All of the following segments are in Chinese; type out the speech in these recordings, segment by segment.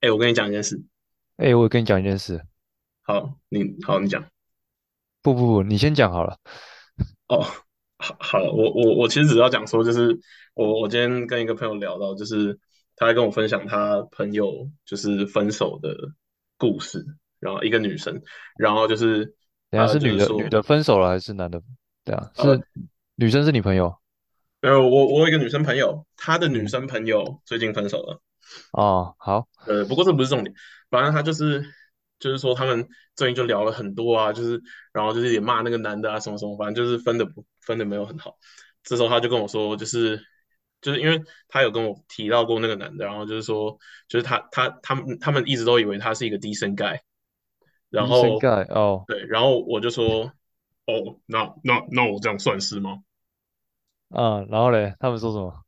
哎、我跟你讲一件事。哎、我跟你讲一件事，好，你好，你讲。不不不，你先讲好了。哦，好，好了，我我我其实只要讲说，就是我我今天跟一个朋友聊到，就是他在跟我分享他朋友就是分手的故事，然后一个女生，然后就是呃，等下是女的，就是，女的分手了还是男的？对啊，呃，是女生是你朋友？呃，我我有一个女生朋友，她的女嗯，生朋友最近分手了。哦，好，呃，不过这不是重点，反正他就是就是说他们最近就聊了很多啊，就是然后就是也骂那个男的啊什么什么，反正就是分的不分的没有很好。这时候他就跟我说，就是就是因为他有跟我提到过那个男的，然后就是说就是他他他们他们一直都以为他是一个低声 guy，然后盖哦，对，然后我就说哦，那那那我这样算是吗？啊，然后嘞，他们说什么？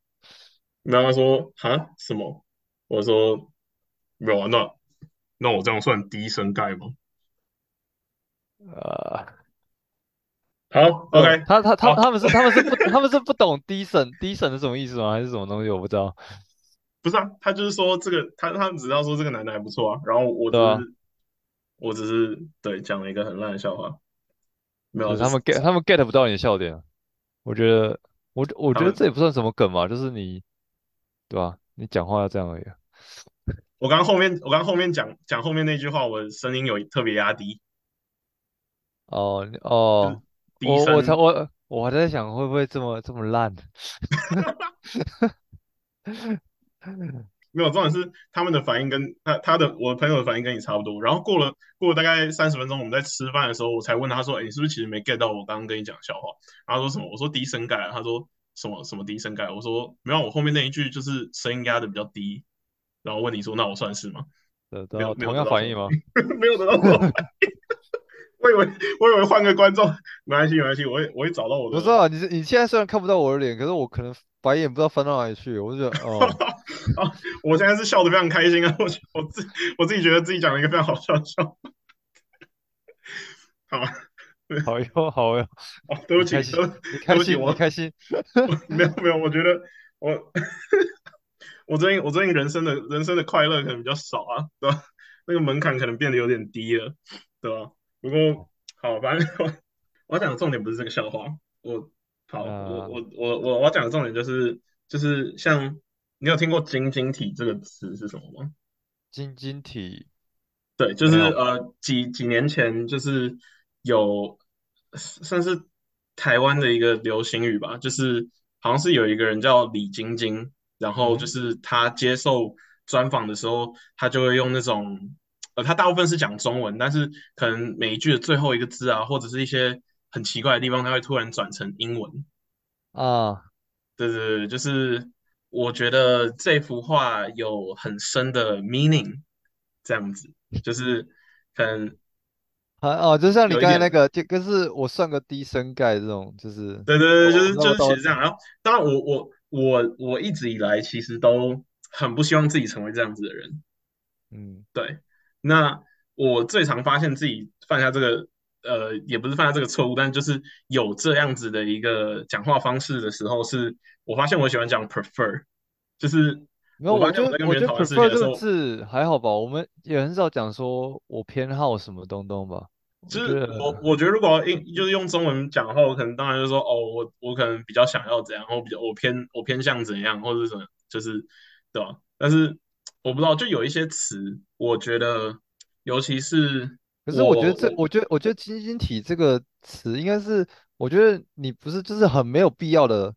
然后他说哈什么？我说没有啊，那那我这样算低声 guy 吗？呃好呃，，OK，他他他，他们是他们是不他们是不懂低审低审是什么意思吗？还是什么东西？我不知道，不是啊，他就是说这个，他他们只知道说这个男的还不错啊，然后我对吧？只是我只是对讲了一个很烂的笑话，没有，就是他们 get 他们 get 不到你的笑点啊。我觉得我我觉得，这也不算什么梗嘛，就是你对吧？你讲话要这样而已啊。我刚后面我刚后面讲讲后面那句话，我声音有特别压低，哦哦，我我才低声，我我还在想会不会这么这么烂？没有，重点是他们的反应跟他他的我的朋友的反应跟你差不多，然后过了过了大概三十分钟，我们在吃饭的时候，我才问他说，哎，你是不是其实没 get 到我刚刚跟你讲的笑话？然后他说什么？我说低声盖啊，他说什么什么低声盖？我说没有，我后面那一句就是声音压的比较低，然后问你说那我算是吗？同样反应吗？没有得到什么反应。我以为我以为换个观众，没关系没关系，我会我会找到我的。我知道，你是你现在虽然看不到我的脸，可是我可能白眼不知道翻到哪里去，我就觉得哦，啊，我现在是笑得非常开心啊！我我自我自己觉得自己讲了一个非常好笑的笑话。好，好哟好哟，哦，对不起，你开心对对不起，你开心我开心，我没有没有，我觉得我我最近我最近人生的人生的快乐可能比较少啊，对吧？那个门槛可能变得有点低了，对吧？不过好，反正我我讲的重点不是这个笑话，我好，我我我我我要讲的重点就是就是像你有听过晶晶体这个词是什么吗？晶晶体对，就是呃几几年前就是有算是台湾的一个流行语吧，就是好像是有一个人叫李晶晶，然后就嗯是他接受专访的时候，他就会用那种呃他大部分是讲中文，但是可能每一句的最后一个字啊，或者是一些很奇怪的地方，他会突然转成英文。啊对对对，就是我觉得这幅画有很深的 meaning，这样子，就是可能 啊哦，就像你刚才那个，就就是我算个低声盖这种，就是对对对，就哦，是就是其实这样。然后，当然我我我我一直以来其实都很不希望自己成为这样子的人，嗯对。那我最常发现自己犯下这个，呃，也不是犯下这个错误，但就是有这样子的一个讲话方式的时候，是我发现我喜欢讲 prefer，就是没有，我发我现我在跟别人觉得我觉得讨事情 prefer 这个字还好吧，我们也很少讲说我偏好什么东东吧。我就是我我觉得如果要用就是用中文讲的话，我可能当然就是说哦，我我可能比较想要怎样，或比较我偏我偏向怎样，或者是什么，就是对吧？但是我不知道，就有一些词，我觉得尤其是可是我觉得这，我觉得我觉得晶晶体这个词应该是，我觉得你不是就是很没有必要的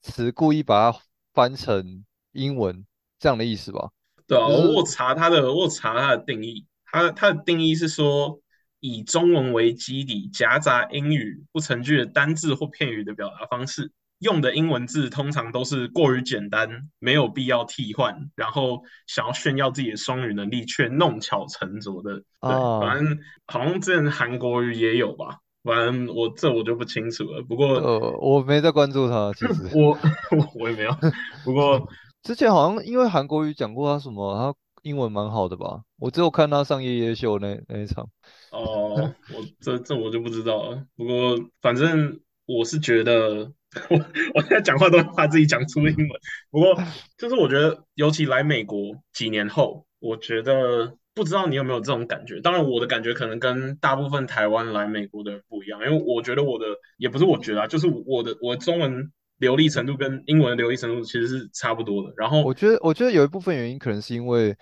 词，故意把它翻成英文这样的意思吧？对啊，我就是有查它的，我查它的定义，它它的定义是说，以中文为基底，夹杂英语不成句的单字或片语的表达方式，用的英文字通常都是过于简单，没有必要替换，然后想要炫耀自己的双语能力，却弄巧成拙的。对，反啊，正好像之前韩国语也有吧，反正我这我就不清楚了。不过呃，我没在关注他，其实。我 我我也没有，不过。之前好像因为韩国语讲过他什么，他英文蛮好的吧？我只有看他上夜夜秀那那一场。哦，我这这我就不知道了。不过反正我是觉得，我我现在讲话都怕自己讲出英文。不过就是我觉得，尤其来美国几年后，我觉得不知道你有没有这种感觉。当然，我的感觉可能跟大部分台湾来美国的人不一样，因为我觉得我的也不是我觉得啊，就是我的我的中文流利程度跟英文流利程度其实是差不多的。然后我觉得，我觉得有一部分原因可能是因为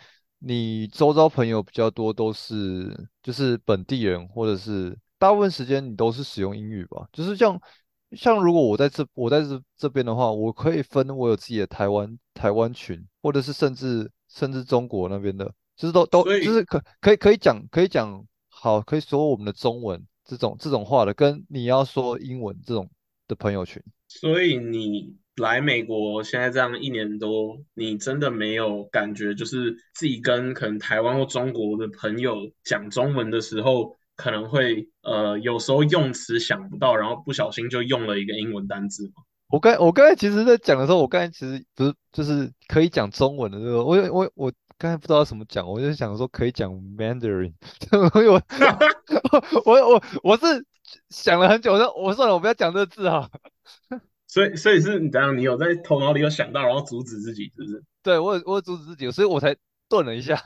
你周遭朋友比较多，都是就是本地人，或者是大部分时间你都是使用英语吧。就是像像如果我在这我在这这边的话，我可以分我有自己的台湾台湾群，或者是甚至甚至中国那边的，就是都都就是可可以可以讲可以讲好，可以说我们的中文这种这种话的，跟你要说英文这种的朋友群。所以你来美国现在这样一年多，你真的没有感觉，就是自己跟可能台湾或中国的朋友讲中文的时候，可能会呃有时候用词想不到，然后不小心就用了一个英文单字吗？我刚我刚才其实在讲的时候，我刚才其实不是就是可以讲中文的这个，我我我刚才不知道怎么讲，我就想说可以讲 Mandarin，我我我我我是想了很久，我说我算了，我不要讲这个字哈。所以所以是你怎样？你有在头脑里有想到，然后阻止自己，是不是对我有我有阻止自己，所以我才顿了一下。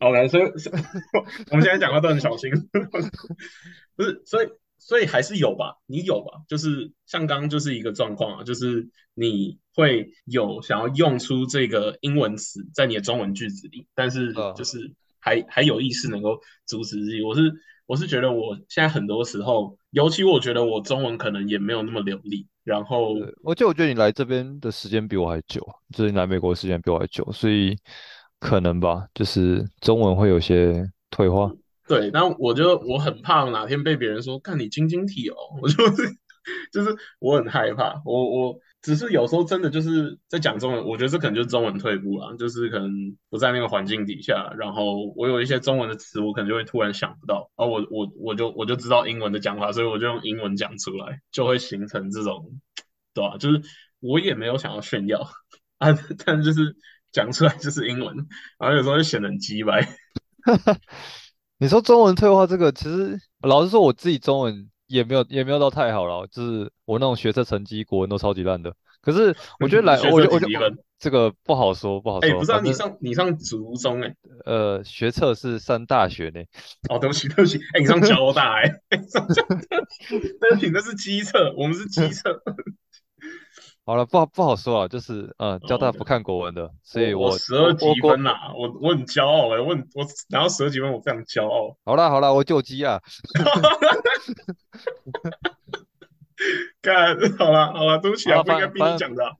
？OK，所以 我们现在讲话都很小心，不是？所以所以还是有吧？你有吧？就是像刚刚就是一个状况啊，就是你会有想要用出这个英文词在你的中文句子里，但是呃就是还还有意识能够阻止自己。我是我是觉得我现在很多时候，尤其我觉得我中文可能也没有那么流利，然后，而且我觉得你来这边的时间比我还久，就是你来美国的时间比我还久，所以可能吧，就是中文会有些退化。对，但我就我很怕哪天被别人说看你晶晶体哦，我就是 就是我很害怕，我我只是有时候真的就是在讲中文，我觉得这可能就是中文退步啦，就是可能不在那个环境底下，然后我有一些中文的词，我可能就会突然想不到，而我我我就我就知道英文的讲法，所以我就用英文讲出来，就会形成这种，对吧？就是我也没有想要炫耀啊，但就是讲出来就是英文，然后有时候就显得很鸡掰。你说中文退化这个，其实老实说，我自己中文也没有也没有到太好了，就是我那种学测成绩国文都超级烂的。可是 我觉得来，学我就我就？这个不好说，不好哎、欸。不是啊，你上你上竹中哎、呃，学测是上大学呢。哦，对不起对不起，哎、你上交大哎、对不起，那是机测，我们是机测。好了，不好不好说啊，就是呃，交大哦不看国文的，所以我我十二几我国分啦，我我很骄傲哎、我很我拿到十二几分，我非常骄傲。好啦好啦，我救鸡啊。干，好了好了，对不起啊，好不应该逼反反你讲的啊、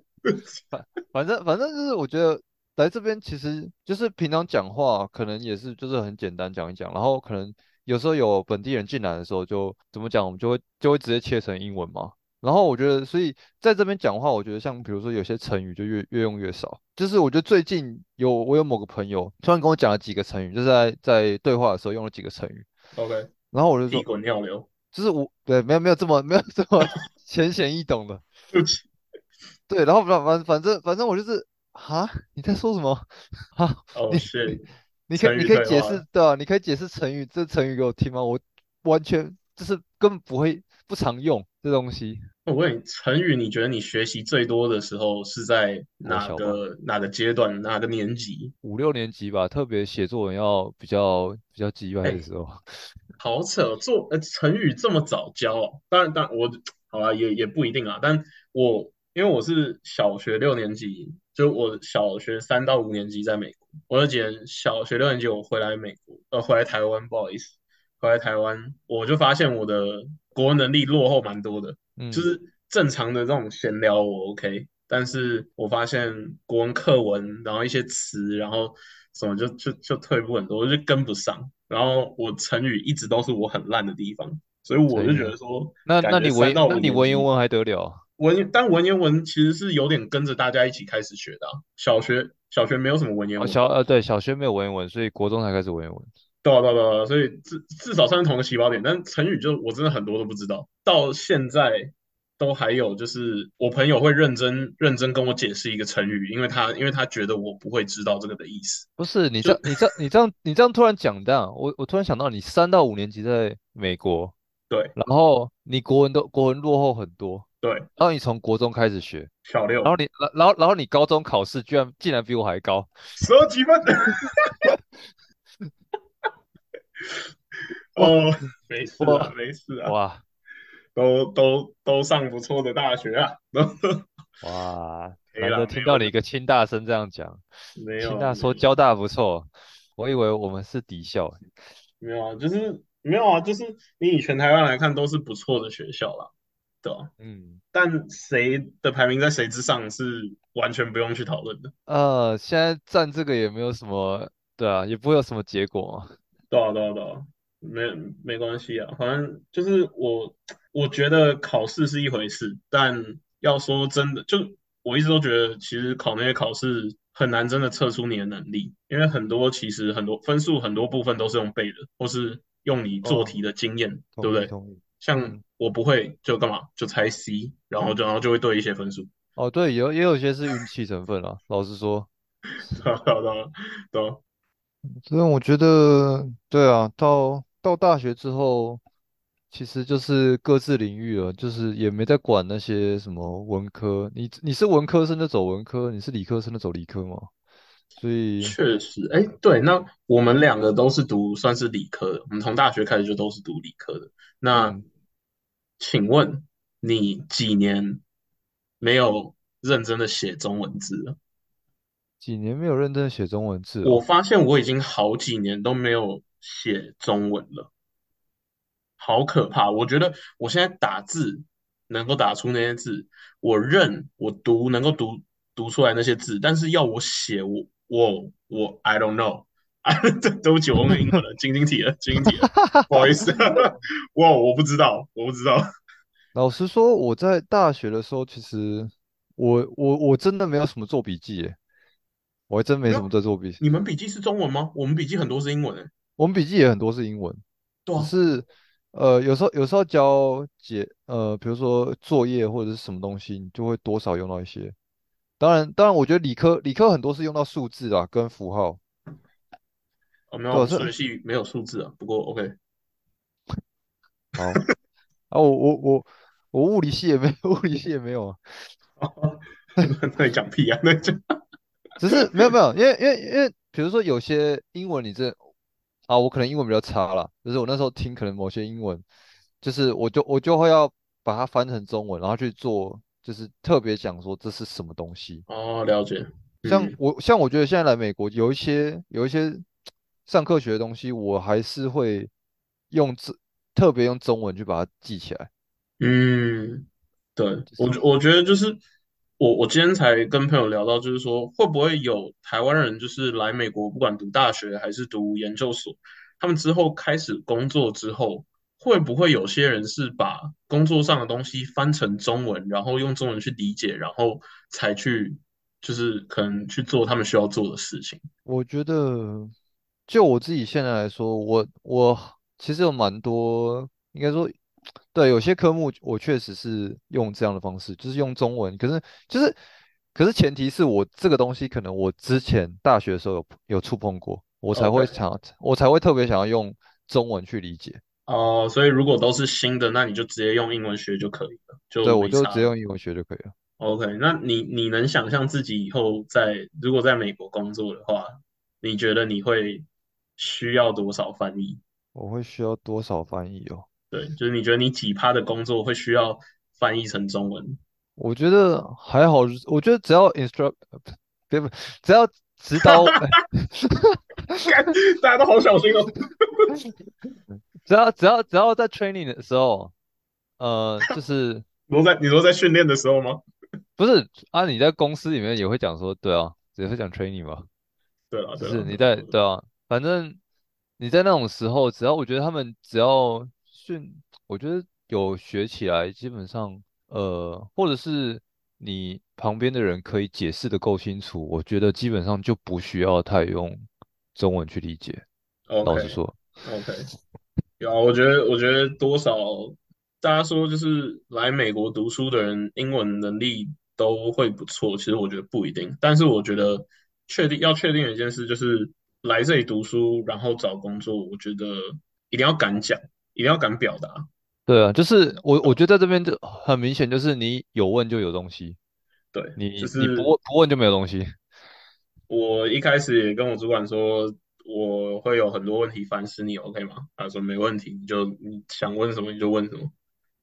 反正反正就是我觉得来这边其实就是平常讲话可能也是就是很简单讲一讲，然后可能有时候有本地人进来的时候就怎么讲，我们就会就会直接切成英文嘛。然后我觉得，所以在这边讲话，我觉得像比如说有些成语就越越用越少。就是我觉得最近有我有某个朋友突然跟我讲了几个成语，就是在在对话的时候用了几个成语，OK，然后我就屁说，滚尿流，就是我对没有没有这么没有这么 浅显易懂的。对不起。对，然后反反反正反正我就是啊，你在说什么？啊，哦、你 shit，你可以你可以解释对啊，你可以解释成语这成语给我听吗？我完全就是根本不会不常用这东西。我问你，成语你觉得你学习最多的时候是在哪个哪个阶段哪个年级？五六年级吧，特别写作文要比较比较急掰哎的时候，好扯，做呃成语这么早教哦？当然，当然我好了，也也不一定啊。但我因为我是小学六年级，就我小学三到五年级在美国，我有几年小学六年级我回来美国，呃，回来台湾，不好意思，回来台湾，我就发现我的国文能力落后蛮多的。嗯，就是正常的这种闲聊我 OK，但是我发现国文课文，然后一些词，然后什么就就就退步很多，我就跟不上。然后我成语一直都是我很烂的地方，所以我就觉得说，那那你文到五年级那你文言文还得了？文，但文言文其实是有点跟着大家一起开始学的啊。小学小学没有什么文言哦，文，小呃对，小学没有文言文，所以国中才开始文言文。对啊对啊对啊，所以至至少算是同个起跑点。但成语就我真的很多都不知道，到现在都还有就是我朋友会认真认真跟我解释一个成语，因为他因为他觉得我不会知道这个的意思。不是你就这你这你这样你这样突然讲这样，我我突然想到你三到五年级在美国，对，然后你国文都国文落后很多，对，然后你从国中开始学，小六然后你然然后然后你高中考试居然竟然比我还高，十二几分。哦，没事啊，没事啊，哇。都都都上不错的大学啊，哇，难得听到你一个清大生这样讲，没有清大说交大不错，我以为我们是敌校，没有啊，就是没有啊，就是你以全台湾来看都是不错的学校啦，对吧？嗯，但谁的排名在谁之上是完全不用去讨论的，呃，现在站这个也没有什么，对啊，也不会有什么结果嘛，对啊对啊对啊，没没关系啊，反正就是我我觉得考试是一回事，但要说真的，就我一直都觉得其实考那些考试很难真的测出你的能力，因为很多其实很多分数很多部分都是用背的，或是用你做题的经验，对不对？像嗯我不会就干嘛就猜 C，然后就然后就会对一些分数，哦，对，有也有些是运气成分啊。老实说，对啊对啊所以我觉得，对啊，到到大学之后，其实就是各自领域了，就是也没在管那些什么文科。你你是文科生就走文科，你是理科生就走理科嘛。所以，确实，哎，对，那我们两个都是读算是理科的，我们从大学开始就都是读理科的。那嗯，请问你几年没有认真的写中文字了？几年没有认真写中文字我哦。发现我已经好几年都没有写中文了，好可怕！我觉得我现在打字能够打出那些字，我认我读能够读读出来那些字，但是要我写，我我我 I don't know。啊，对对不起，我用英文了，晶晶体了，晶晶体了，不好意思，哇，我不知道，我不知道。老实说，我在大学的时候，其实我我我真的没有什么做笔记耶，我还真没什么在做笔记。你们笔记是中文吗？我们笔记很多是英文诶。我们笔记也很多是英文。对啊，是呃，有时候有时候交解呃，比如说作业或者是什么东西，你就会多少用到一些。当然，当然，我觉得理科理科很多是用到数字啊，跟符号。哦，没有，数这学系没有数字啊。不过 OK，好啊，我我我我物理系也没 物理系也没有啊，那你讲屁啊？那就只是没有没有，因为因为因为比如说有些英文你这啊，我可能英文比较差啦，就是我那时候听可能某些英文，就是我就我就会要把它翻成中文，然后去做，就是特别讲说这是什么东西。哦，了解。嗯，像我像我觉得现在来美国有一些有一些上课学的东西，我还是会用这特别用中文去把它记起来。嗯，对，就是我我觉得就是我我今天才跟朋友聊到，就是说会不会有台湾人就是来美国，不管读大学还是读研究所，他们之后开始工作之后，会不会有些人是把工作上的东西翻成中文，然后用中文去理解，然后才去就是可能去做他们需要做的事情？我觉得就我自己现在来说，我我其实有蛮多，应该说对，有些科目我确实是用这样的方式，就是用中文，可是就是可是前提是我这个东西可能我之前大学的时候有有触碰过，我才会。想，我才会特别想要用中文去理解。哦，所以如果都是新的，那你就直接用英文学就可以了，就对，我。就直接用英文学就可以了。OK，那你你能想象自己以后在如果在美国工作的话，你觉得你会需要多少翻译？我会需要多少翻译哦？对，就是你觉得你几趴的工作会需要翻译成中文？我觉得还好，我觉得只要 instruct，别不，只要指导，哎干大家都好小心哦。只要只要只要在 training 的时候，呃，就是 你说在你说在训练的时候吗？不是啊？你在公司里面也会讲说，对啊，也会讲 training 嘛，对啊对是你在对啊，反正你在那种时候，只要我觉得他们只要训，我觉得有学起来，基本上呃，或者是你旁边的人可以解释的够清楚，我觉得基本上就不需要太用中文去理解。老实说，OK，有啊，我觉得我觉得多少大家说就是来美国读书的人英文能力都会不错，其实我觉得不一定，但是我觉得确定要确定的一件事就是来这里读书，然后找工作，我觉得一定要敢讲，一定要敢表达。对啊，就是我我觉得在这边就很明显，就是你有问就有东西，对，就你你不问不问就没有东西。我一开始也跟我主管说，我会有很多问题烦死你，OK 吗？他说没问题，你就你想问什么你就问什么。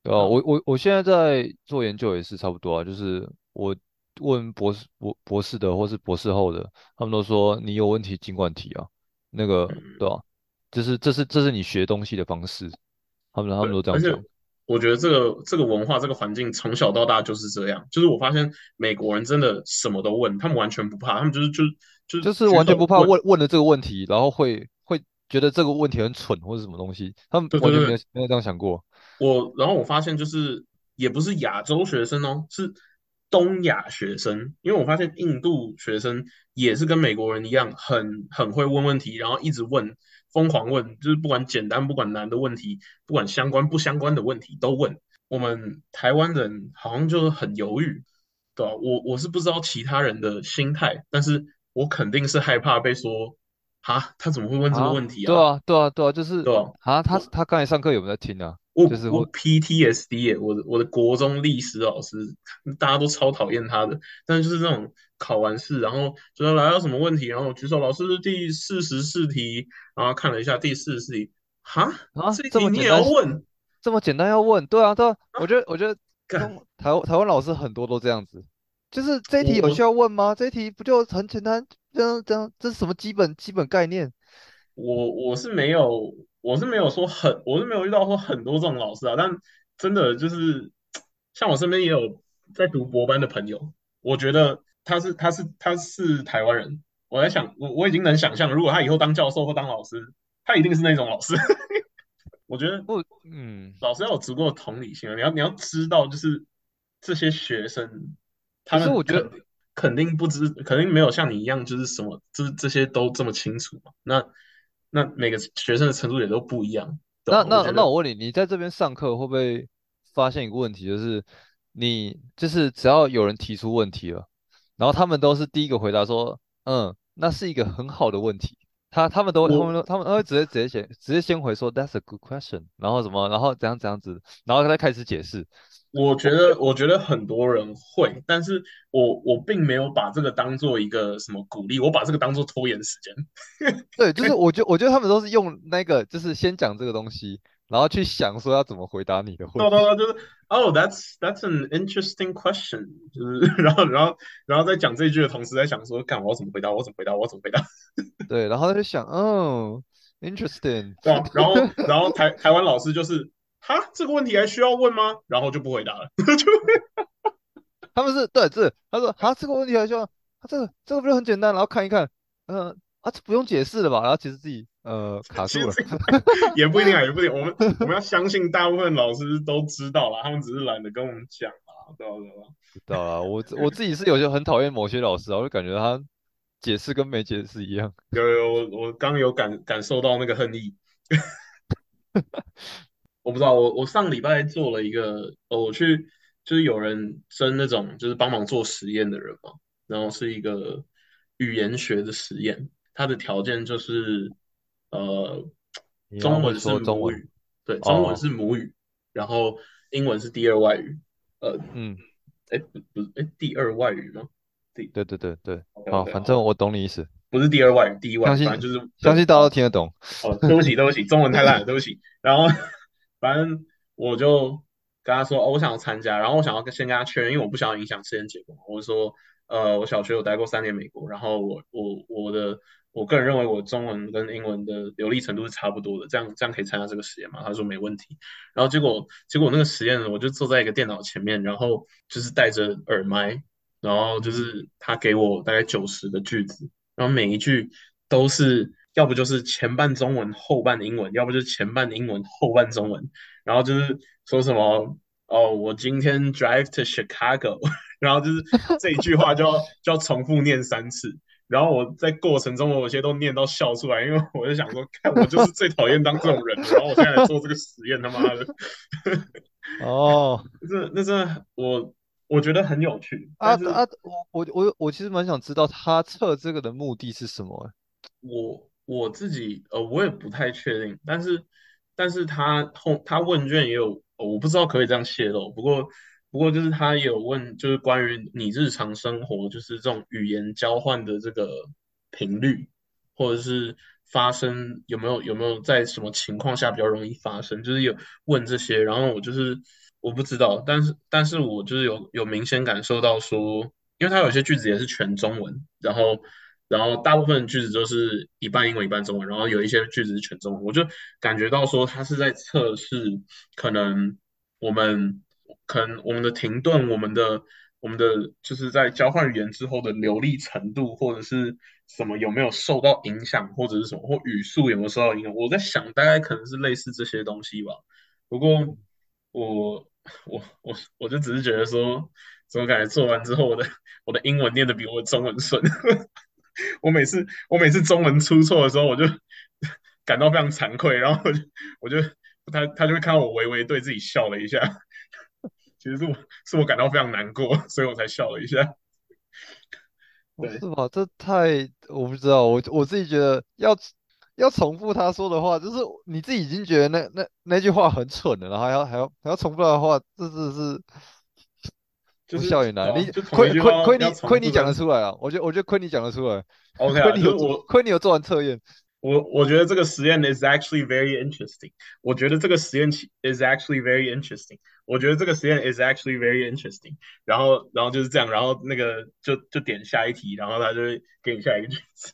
对啊，我我我现在在做研究也是差不多啊，就是我问博士博博士的或是博士后的，他们都说你有问题尽管提啊，那个对吧？就是这是这是你学东西的方式，他们他们都这而且样讲。我觉得这个这个文化这个环境从小到大就是这样，就是我发现美国人真的什么都问，他们完全不怕，他们就是就就是就是完全不怕问，问问了这个问题，然后会会觉得这个问题很蠢或者什么东西，他们完全没没有这样想过。我然后我发现就是也不是亚洲学生哦，是东亚学生，因为我发现印度学生也是跟美国人一样，很很会问问题，然后一直问，疯狂问，就是不管简单不管难的问题，不管相关不相关的问题都问。我们台湾人好像就很犹豫，对吧？我我是不知道其他人的心态，但是我肯定是害怕被说，哈，他怎么会问这个啊。问题啊？对啊，对啊，对啊，就是对啊？啊，他他刚才上课有没有在听啊？我我就是我 PTSD 耶，我的我的国中历史老师，大家都超讨厌他的，但是就是那种考完试，然后就说来到什么问题，然后举手，老师第四十四题，然后看了一下第四十四题，哈，啊这题你也么简单要问？这么简单要问，对啊，对啊，啊？我觉得我觉得台湾台湾老师很多都这样子，就是这一题有需要问吗？这一题不就很简单，这样这样这是什么基本基本概念？我我是没有，我是没有说很，我是没有遇到说很多这种老师啊，但真的就是像我身边也有在读博班的朋友，我觉得他是他是他是台湾人，我在想我我已经能想象，如果他以后当教授或当老师，他一定是那种老师。我觉得不？嗯，老师要有足够的同理心啊，你要你要知道，就是这些学生他可是我觉得，肯肯定不知，肯定没有像你一样，就是什么，就是这些都这么清楚嘛。那那每个学生的程度也都不一样，那那那我问你，你在这边上课会不会发现一个问题，就是你就是只要有人提出问题了，然后他们都是第一个回答说，嗯，那是一个很好的问题。他他们都他们都他们都会直接直接先直接先回说 That's a good question，然后什么，然后怎样怎样子，然后再开始解释。我觉得我觉得很多人会，但是我我并没有把这个当做一个什么鼓励，我把这个当做拖延时间。对，就是我觉我觉得他们都是用那个就是先讲这个东西，然后去想说要怎么回答你的问题。对对对，就是哦，that's that's an interesting question，就是然后然后然后在讲这一句的同时，在想说，看我要怎么回答，我怎么回答，我怎么回答。对，然后他就想，哦，interesting。对啊，然后然后台台湾老师就是哈这个问题还需要问吗？然后就不回答了，就他们是对，这他说啊，这个问题还需要，他这个这个不是很简单，然后看一看，嗯、啊，这不用解释了吧？然后其实自己呃卡住了。也不一定啊，也不一定。我们我们要相信大部分老师都知道啦，他们只是懒得跟我们讲啊，对吧？对吧？知道了，我我自己是有些很讨厌某些老师啊，我就感觉他解释跟没解释一样。有有，我我刚有感感受到那个恨意。我不知道，我我上礼拜做了一个，呃，我去就是有人征那种就是帮忙做实验的人嘛，然后是一个语言学的实验，它的条件就是呃中文是说中文母语，对，中文哦，是母语，然后英文是第二外语，呃，嗯，哎不不是，哎第二外语吗？第对对对对，OK 好反正我懂你意思，不是第二外语，第一外语，就是相信大家都。听得懂。哦，对不起，对不起，中文太烂了，对不起。然后反正我就跟他说，哦，我想要参加，然后我想要跟先跟他确认，因为我不想要影响实验结果。我就说，呃，我小学有待过三年美国，然后我我我的我个人认为我中文跟英文的流利程度是差不多的，这样这样可以参加这个实验吗？他说没问题。然后结果结果那个实验，我就坐在一个电脑前面，然后就是戴着耳麦，然后就，是他给我大概九十个句子。然后每一句都是要不就是前半中文后半英文，要不就是前半英文后半中文，然后就是说什么哦，我今天 drive to Chicago，然后就是这一句话就要 就要重复念三次。然后我在过程中，我有些都念到笑出来，因为我就想说，看我就是最讨厌当这种人，然后我现在来做这个实验，他妈的，哦，这 那真我我觉得很有趣，啊啊，我我我我其实蛮想知道他测这个的目的是什么欸。我我自己呃，我也不太确定，但是但是他后他问卷也有哦我不知道可以这样泄露，不过不过就是他有问，就是关于你日常生活就是这种语言交换的这个频率，或者是发生有没有有没有在什么情况下比较容易发生，就是有问这些，然后我就是我不知道，但是但是我就是有有明显感受到说，因为它有些句子也是全中文，然后然后大部分句子都是一半英文一半中文，然后有一些句子是全中文，我就感觉到说他是在测试可能我们可能我们的停顿，我们的我们的就是在交换语言之后的流利程度，或者是什么有没有受到影响，或者是什么或语速有没有受到影响，我在想大概可能是类似这些东西吧。不过我我我我就只是觉得说，怎么感觉做完之后，我的我的英文念的比我的中文顺。我每次我每次中文出错的时候，我就感到非常惭愧，然后我就我就他他就会看到我微微对自己笑了一下，其实是我是我感到非常难过，所以我才笑了一下。对，不是吧？这太我不知道，我我自己觉得要要重复他说的话，就是你自己已经觉得那那那句话很蠢了，然后还要还要还要重复他的话，这是 是就是笑也难。你亏亏亏你亏你讲得出来啊！我觉得我觉得亏你讲得出来，OK 啊，亏你有我亏你有做完测验。我我觉得这个实验 is actually very interesting。我觉得这个实验其 is actually very interesting。我觉得这个实验 is actually very interesting。然后然后就是这样，然后那个就就点下一题，然后他就会给你下一个句子。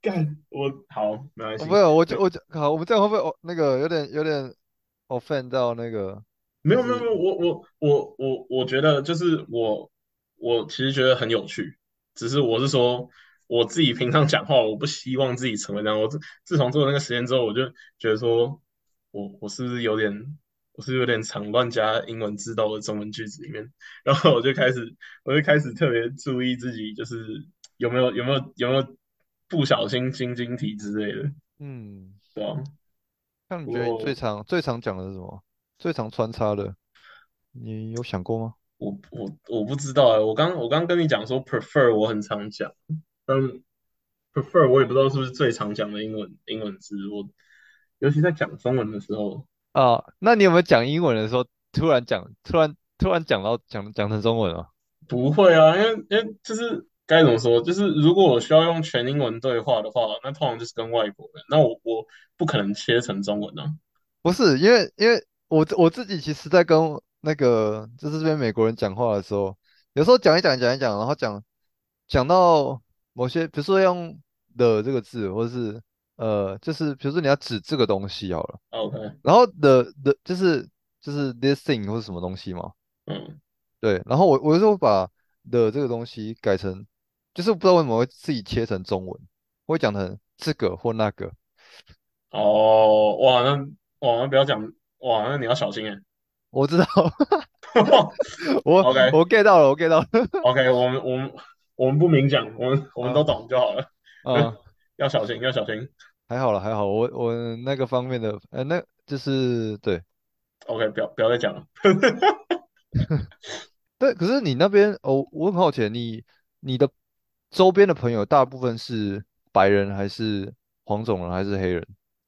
干，我好没关系，不是，我就我就好，我们这样会不会哦那个有点有点 offend 到那个？没有没有没有，我我我我我觉得就是我我其实觉得很有趣，只是我是说我自己平常讲话，我不希望自己成为这样。我自自从做了那个实验之后，我就觉得说我我是不是有点我是不是有点常乱加英文字到我的中文句子里面，然后我就开始我就开始特别注意自己，就是有没有有没有有没有不小心晶晶体之类的，嗯，对啊？那你觉得你最常最常讲的是什么？最常穿插的，你有想过吗？我我我不知道哎，我刚我刚跟你讲说 prefer 我很常讲，但 prefer 我也不知道是不是最常讲的英文英文字，我尤其在讲中文的时候，啊，那你有没有讲英文的时候突然讲，突然突然讲到讲讲成中文啊？不会啊，因为因为就是该怎么说，就是如果我需要用全英文对话的话，那通常就是跟外国人，那我我不可能切成中文啊。不是，因为因为我我自己其实在跟那个就是这边美国人讲话的时候，有时候讲一讲讲一讲，然后讲讲到某些，比如说用的这个字，或者是呃，就是比如说你要指这个东西好了，OK，然后的的就是就是 this thing 或是什么东西嘛，嗯，对，然后我我有时候把的这个东西改成，就是不知道为什么会自己切成中文，会讲成这个或那个。哦，哇，那哇，那不要讲，哇，那你要小心哎。我知道，我 OK 我 get 到了，我 get 到了。OK，我们我们我们不明讲，我们我们都啊懂就好了。啊，要小心，要小心。还好了，还好，我我那个方面的，呃，那就是对 OK，不要不要再讲了。对。可是你那边，哦，我很好奇，你你的周边的朋友大部分是白人还是黄种人还是黑人？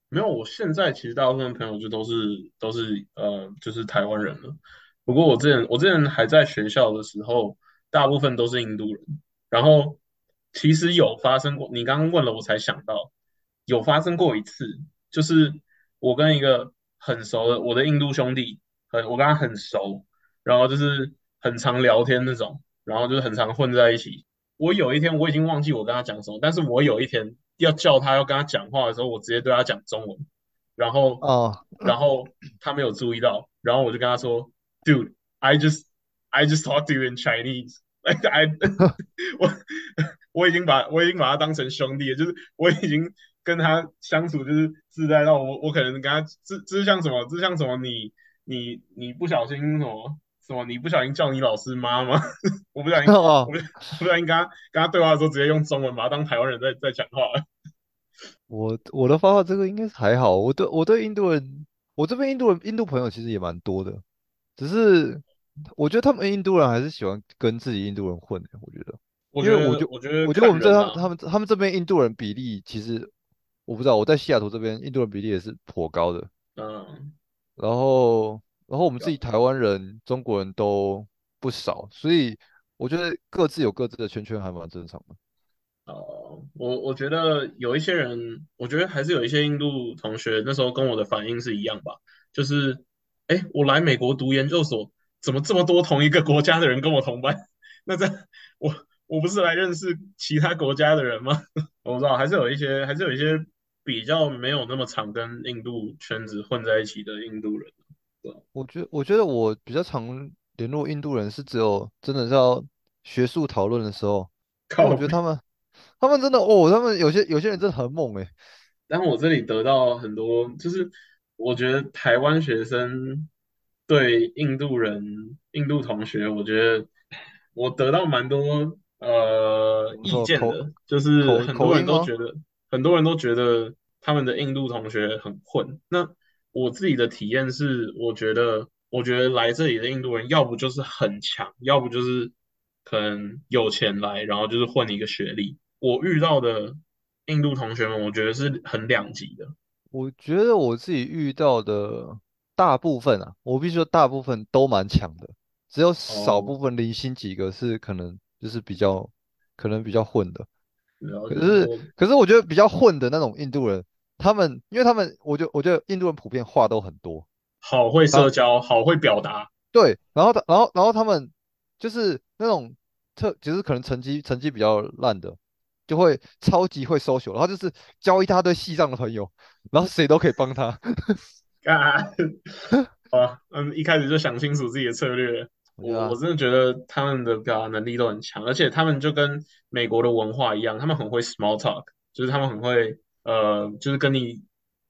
没有，我现在其实大部分朋友就都是都是呃，就是台湾人了。不过我之前我之前还在学校的时候，大部分都是印度人。然后其实有发生过，你刚刚问了我才想到，有发生过一次，就是我跟一个很熟的我的印度兄弟，很我跟他很熟，然后就是很常聊天那种，然后就是很常混在一起。我有一天我已经忘记我跟他讲什么，但是我有一天要叫他要跟他讲话的时候，我直接对他讲中文，然后哦，然后他没有注意到，然后我就跟他说，Dude, I just I just talked to you in Chinese. Like I 我我已经把我已经把他当成兄弟了，就是我已经跟他相处就是自在到我我可能跟他这这是像什么？这像什么你？你你不小心什么什么？你不小心叫你老师妈吗？我不小心我哦，不我不小心跟他跟他对话的时候直接用中文把他当台湾人在在讲话了。我我的方法这个应该是还好，我对我对印度人，我这边印度人印度朋友其实也蛮多的，只是我觉得他们印度人还是喜欢跟自己印度人混的，我觉得。我觉因为我就得我觉得我觉得我们这看人啊他们他们他们这边印度人比例其实我不知道，我在西雅图这边印度人比例也是颇高的。嗯，然后然后我们自己台湾人、中国人都不少，所以我觉得各自有各自的圈圈还蛮正常的。哦，我我觉得有一些人，我觉得还是有一些印度同学那时候跟我的反应是一样吧，就是，哎，我来美国读研究所，怎么这么多同一个国家的人跟我同班？那这我我不是来认识其他国家的人吗？我不知道，还是有一些，还是有一些比较没有那么常跟印度圈子混在一起的印度人，对？我觉我觉得我比较常联络印度人是只有真的是要学术讨论的时候，因为我觉得他们他们真的哦，他们有些有些人真的很猛诶。但我这里得到很多，就是我觉得台湾学生对印度人、印度同学，我觉得我得到蛮多呃意见的，就是很多人？都觉得，很多人都觉得他们的印度同学很混。那我自己的体验是，我觉得，我觉得来这里的印度人，要不就是很强，要不就是可能有钱来，然后就是混一个学历。我遇到的印度同学们，我觉得是很两极的。我觉得我自己遇到的大部分啊，我必须说大部分都蛮强的，只有少哦，部分零星几个是可能就是比较可能比较混的。可是可是我觉得比较混的那种印度人，他们因为他们，我就我觉得印度人普遍话都很多。好会社交，好会表达，对，然后他然后然后他们就是那种特，就是可能成绩成绩比较烂的，就会超级会 social，然后就是交一大堆西藏的朋友，然后谁都可以帮他。啊，好啊，嗯，一开始就想清楚自己的策略。我我我真的觉得他们的表达能力都很强，而且他们就跟美国的文化一样，他们很会 small talk，就是他们很会呃，就是跟你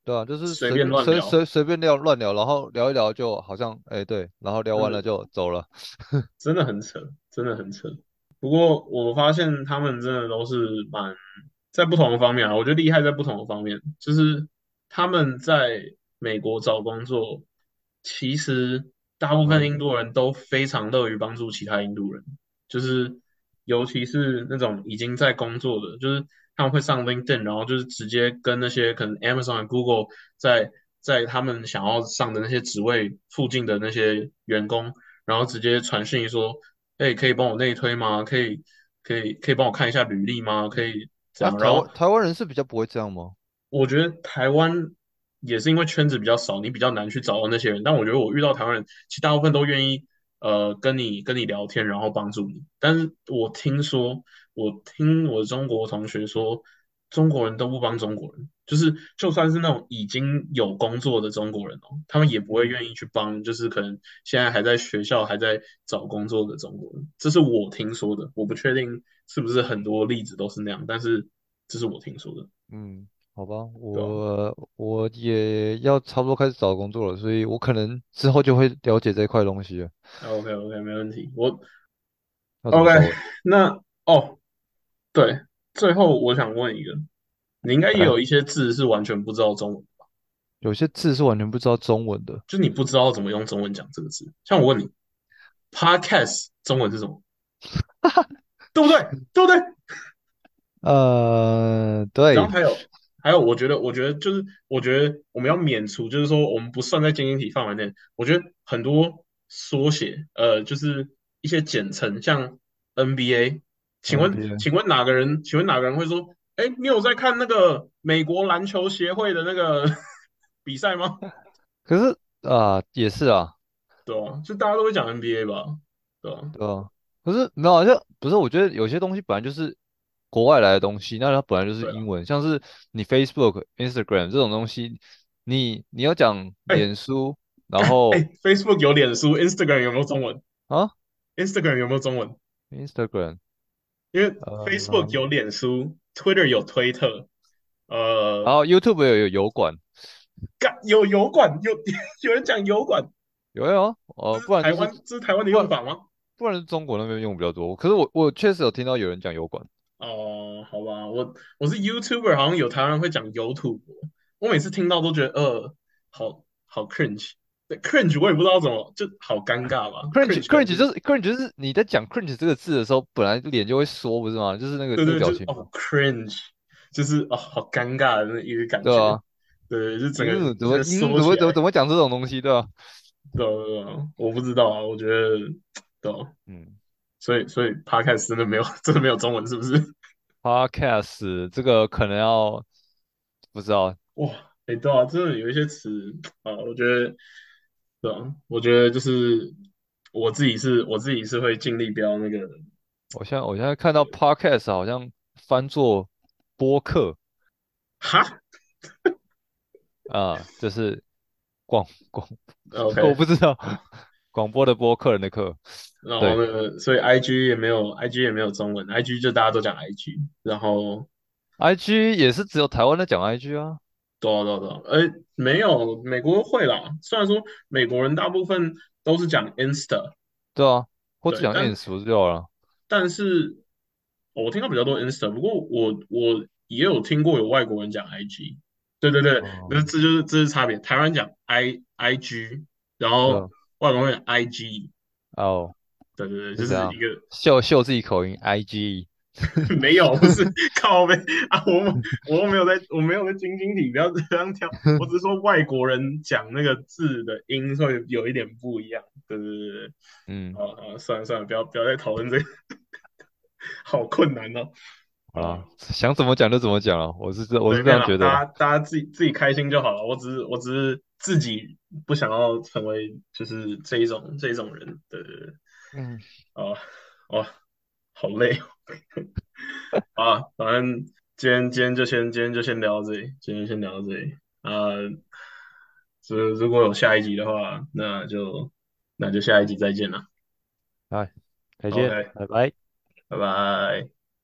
对啊，就是随便乱聊，随随随便聊乱聊，然后聊一聊就好像哎对，然后聊完了就走了。真的很扯，真的很扯。不过我发现他们真的都是蛮在不同的方面啊，我觉得厉害在不同的方面，就是他们在美国找工作，其实大部分嗯，印度人都非常乐于帮助其他印度人，就是尤其是那种已经在工作的，就是他们会上 LinkedIn，然后就是直接跟那些可能 Amazon、Google 在在他们想要上的那些职位附近的那些员工。然后直接传讯说，哎，可以帮我内推吗？可以，可以，可以帮我看一下履历吗？可以这啊，样。然后台湾人是比较不会这样吗？我觉得台湾也是因为圈子比较少，你比较难去找到那些人。但我觉得我遇到台湾人，其实大部分都愿意呃跟你跟你聊天，然后帮助你。但是我听说，我听我的中国同学说，中国人都不帮中国人，就是就算是那种已经有工作的中国人哦，他们也不会，愿意去帮，就是可能现在还在学校还在找工作的中国人。这是我听说的，我不确定是不是很多例子都是那样，但是这是我听说的，嗯，好吧，对吧？我我也要差不多开始找工作了，所以我可能之后就会了解这一块东西了。OK OK，没问题。我要怎么 OK？那哦，对，最后我想问一个，你应该也有哎，一些字是完全不知道中文，有些字是完全不知道中文的。就你不知道怎么用中文讲这个字。像我问你，Podcast 中文是什么？对不对？对不对？呃，对，然后还有还有，我觉得我觉得就是我觉得我们要免除，就是说我们不算在精英体范围内。我觉得很多缩写，呃，就是一些简称，像 NBA。请问，NBA，请问哪个人？请问哪个人会说，哎，你有在看那个美国篮球协会的那个 比赛吗？可是啊、也是啊，对啊，就大家都会讲 NBA 吧，对啊，对啊，可是没有啊，就不是，我觉得有些东西本来就是国外来的东西，那它本来就是。英文，像是你 Facebook、Instagram 这种东西，你你要讲哎，脸书，然后，Facebook 有脸书，Instagram 有没有中文啊？Instagram 有没有中文？，Instagram，因为 Facebook 呃，有脸书，Twitter 有推特，呃，然后 YouTube 有有油管，干有油管，有 有人讲油管，有有，哦，不然就是台湾，这是台湾的用法吗？不然是中国那边用比较多，可是我我确实有听到有人讲油管，哦，好吧，我我是 YouTuber，好像有台湾人会讲有土博，我每次听到都觉得呃，好好 cringe，对 cringe 我也不知道怎么，就好尴尬吧 cringe 是就是 cringe 就是你在讲 cringe 这个字的时候，本来脸就会缩，不是吗？就是那个那个对对，表情嘛，就哦 cringe，就是哦好尴尬的那一个感觉，对啊。对，就整个英怎么怎么怎么。怎么讲这种东西对吧？对啊对啊，我不知道啊，我觉得 对啊，嗯所以所以 podcast 真的没有 真的没有中文是不是？，podcast 这个可能要不知道，哇，哎、对啊，真的有一些词啊，我觉得对啊，我觉得就是我自己是我自己是会尽力不要那个我现在我现在看到 podcast 好像翻作播客哈？啊，就是广广，，OK，我不知道广播的播客人的课，然后呢所以 IG 也没有 IG 也没有中文，IG 就大家都讲 IG，然后 IG 也是只有台湾在讲 IG 啊，对啊对啊对啊，哎，没有美国会啦，虽然说美国人大部分都是讲 Insta，对啊，或者讲 ins 不就好了？但是我听到比较多 Insta，不过我我也有听过有外国人讲 IG，对对对，哦。那这就是这是差别。台湾讲 I IG，然对后啊外国人 IG，哦，对对对，就是一个秀秀自己口音 IG，没有不是。靠背啊，我我又没有在我没有在晶晶体，不要这样跳，我只是说外国人讲那个字的音会有一点不一样，对对对对，嗯，好好算了算了，不要不要再讨论这个，好困难哦。好了，想怎么讲就怎么讲了，我是这我是这样觉得大家大家自己自己开心就好了。我只是我只是自己不想要成为就是这一种这一种人，对对对，嗯，啊哦，好累哦 啊，反正今天今天就先今天就先聊到这里，今天先聊到这里啊。如如果有下一集的话，那就那就下一集再见了，来，再见拜拜。拜拜。